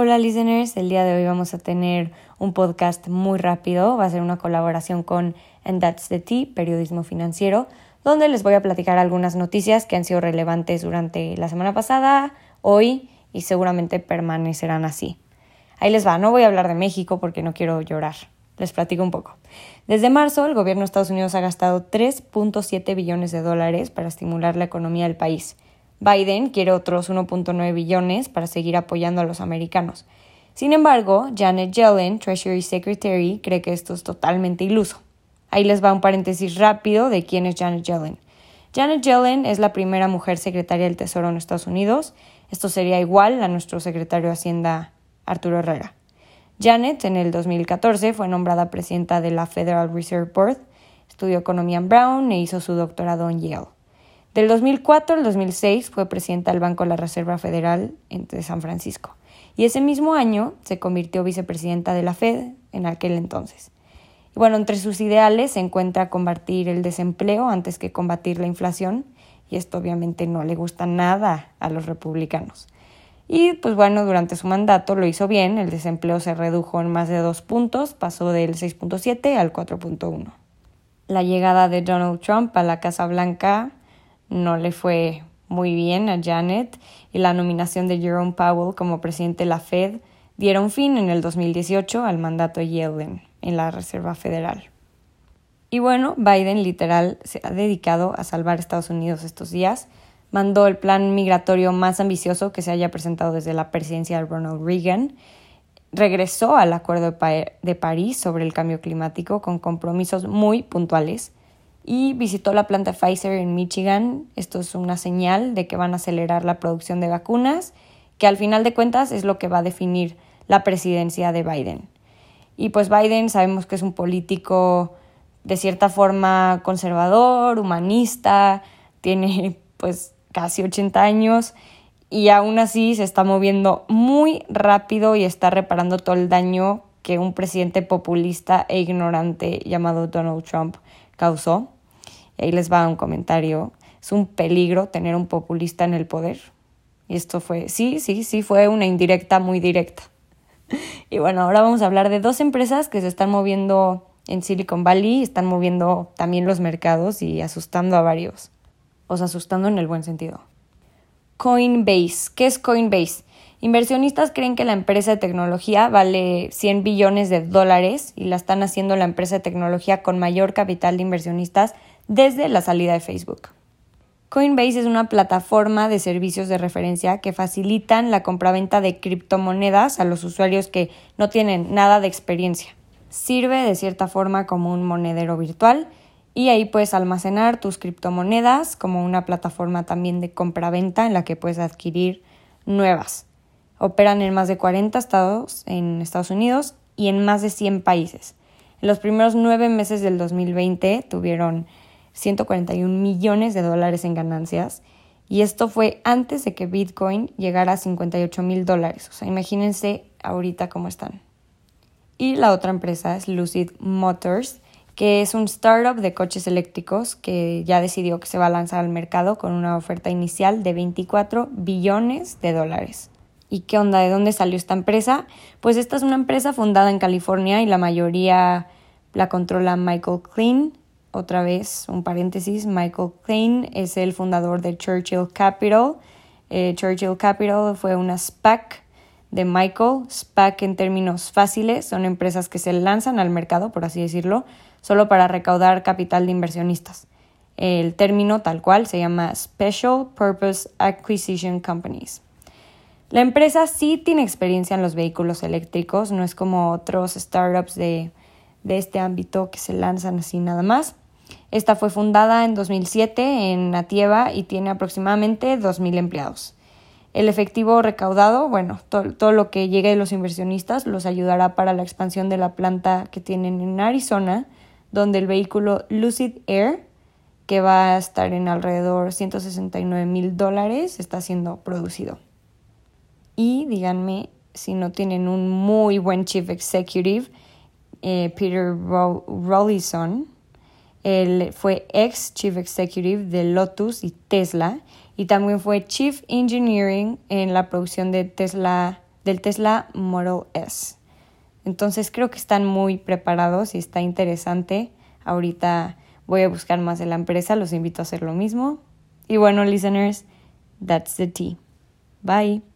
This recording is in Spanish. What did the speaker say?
Hola listeners, el día de hoy vamos a tener un podcast muy rápido, va a ser una colaboración con And That's the Tea, periodismo financiero, donde les voy a platicar algunas noticias que han sido relevantes durante la semana pasada, hoy y seguramente permanecerán así. Ahí les va, no voy a hablar de México porque no quiero llorar. Les platico un poco. Desde marzo, el gobierno de Estados Unidos ha gastado 3.7 billones de dólares para estimular la economía del país. Biden quiere otros 1.9 billones para seguir apoyando a los americanos. Sin embargo, Janet Yellen, Treasury Secretary, cree que esto es totalmente iluso. Ahí les va un paréntesis rápido de quién es Janet Yellen. Janet Yellen es la primera mujer secretaria del Tesoro en Estados Unidos. Esto sería igual a nuestro secretario de Hacienda, Arturo Herrera. Janet en el 2014 fue nombrada presidenta de la Federal Reserve Board, estudió economía en Brown e hizo su doctorado en Yale. Del 2004 al 2006 fue presidenta del Banco de la Reserva Federal de San Francisco y ese mismo año se convirtió vicepresidenta de la Fed en aquel entonces. Y bueno, entre sus ideales se encuentra combatir el desempleo antes que combatir la inflación y esto obviamente no le gusta nada a los republicanos. Y pues bueno, durante su mandato lo hizo bien, el desempleo se redujo en más de dos puntos, pasó del 6.7 al 4.1. La llegada de Donald Trump a la Casa Blanca no le fue muy bien a Janet y la nominación de Jerome Powell como presidente de la Fed dieron fin en el 2018 al mandato de Yellen en la Reserva Federal. Y bueno, Biden literal se ha dedicado a salvar a Estados Unidos estos días. Mandó el plan migratorio más ambicioso que se haya presentado desde la presidencia de Ronald Reagan, regresó al Acuerdo de París sobre el cambio climático con compromisos muy puntuales y visitó la planta Pfizer en Michigan. Esto es una señal de que van a acelerar la producción de vacunas, que al final de cuentas es lo que va a definir la presidencia de Biden. Y pues Biden sabemos que es un político de cierta forma conservador, humanista, tiene pues casi 80 años y aún así se está moviendo muy rápido y está reparando todo el daño que un presidente populista e ignorante llamado Donald Trump causó. Y ahí les va un comentario. Es un peligro tener un populista en el poder. Y esto fue, sí, sí, sí, fue una indirecta muy directa. Y bueno, ahora vamos a hablar de dos empresas que se están moviendo en Silicon Valley, están moviendo también los mercados y asustando a varios os asustando en el buen sentido. Coinbase. ¿Qué es Coinbase? Inversionistas creen que la empresa de tecnología vale 100 billones de dólares y la están haciendo la empresa de tecnología con mayor capital de inversionistas desde la salida de Facebook. Coinbase es una plataforma de servicios de referencia que facilitan la compraventa de criptomonedas a los usuarios que no tienen nada de experiencia. Sirve de cierta forma como un monedero virtual y ahí puedes almacenar tus criptomonedas como una plataforma también de compra-venta en la que puedes adquirir nuevas. Operan en más de 40 estados en Estados Unidos y en más de 100 países. En los primeros nueve meses del 2020 tuvieron 141 millones de dólares en ganancias y esto fue antes de que Bitcoin llegara a 58 mil dólares. O sea, imagínense ahorita cómo están. Y la otra empresa es Lucid Motors, que es un startup de coches eléctricos que ya decidió que se va a lanzar al mercado con una oferta inicial de 24 billones de dólares. ¿Y qué onda? ¿De dónde salió esta empresa? Pues esta es una empresa fundada en California y la mayoría la controla Michael Klein. Otra vez, un paréntesis, Michael Klein es el fundador de Churchill Capital. Eh, Churchill Capital fue una SPAC de Michael. SPAC en términos fáciles son empresas que se lanzan al mercado, por así decirlo, solo para recaudar capital de inversionistas. El término tal cual se llama Special Purpose Acquisition Companies. La empresa sí tiene experiencia en los vehículos eléctricos, no es como otros startups de, de este ámbito que se lanzan así nada más. Esta fue fundada en 2007 en Natieva y tiene aproximadamente 2.000 empleados. El efectivo recaudado, bueno, todo lo que llegue de los inversionistas los ayudará para la expansión de la planta que tienen en Arizona donde el vehículo Lucid Air, que va a estar en alrededor 169 mil dólares, está siendo producido. Y díganme si no tienen un muy buen chief executive, eh, Peter Rollison. Él fue ex chief executive de Lotus y Tesla y también fue chief engineering en la producción de Tesla del Tesla Model S. Entonces creo que están muy preparados y está interesante. Ahorita voy a buscar más de la empresa, los invito a hacer lo mismo. Y bueno, listeners, that's the tea. Bye.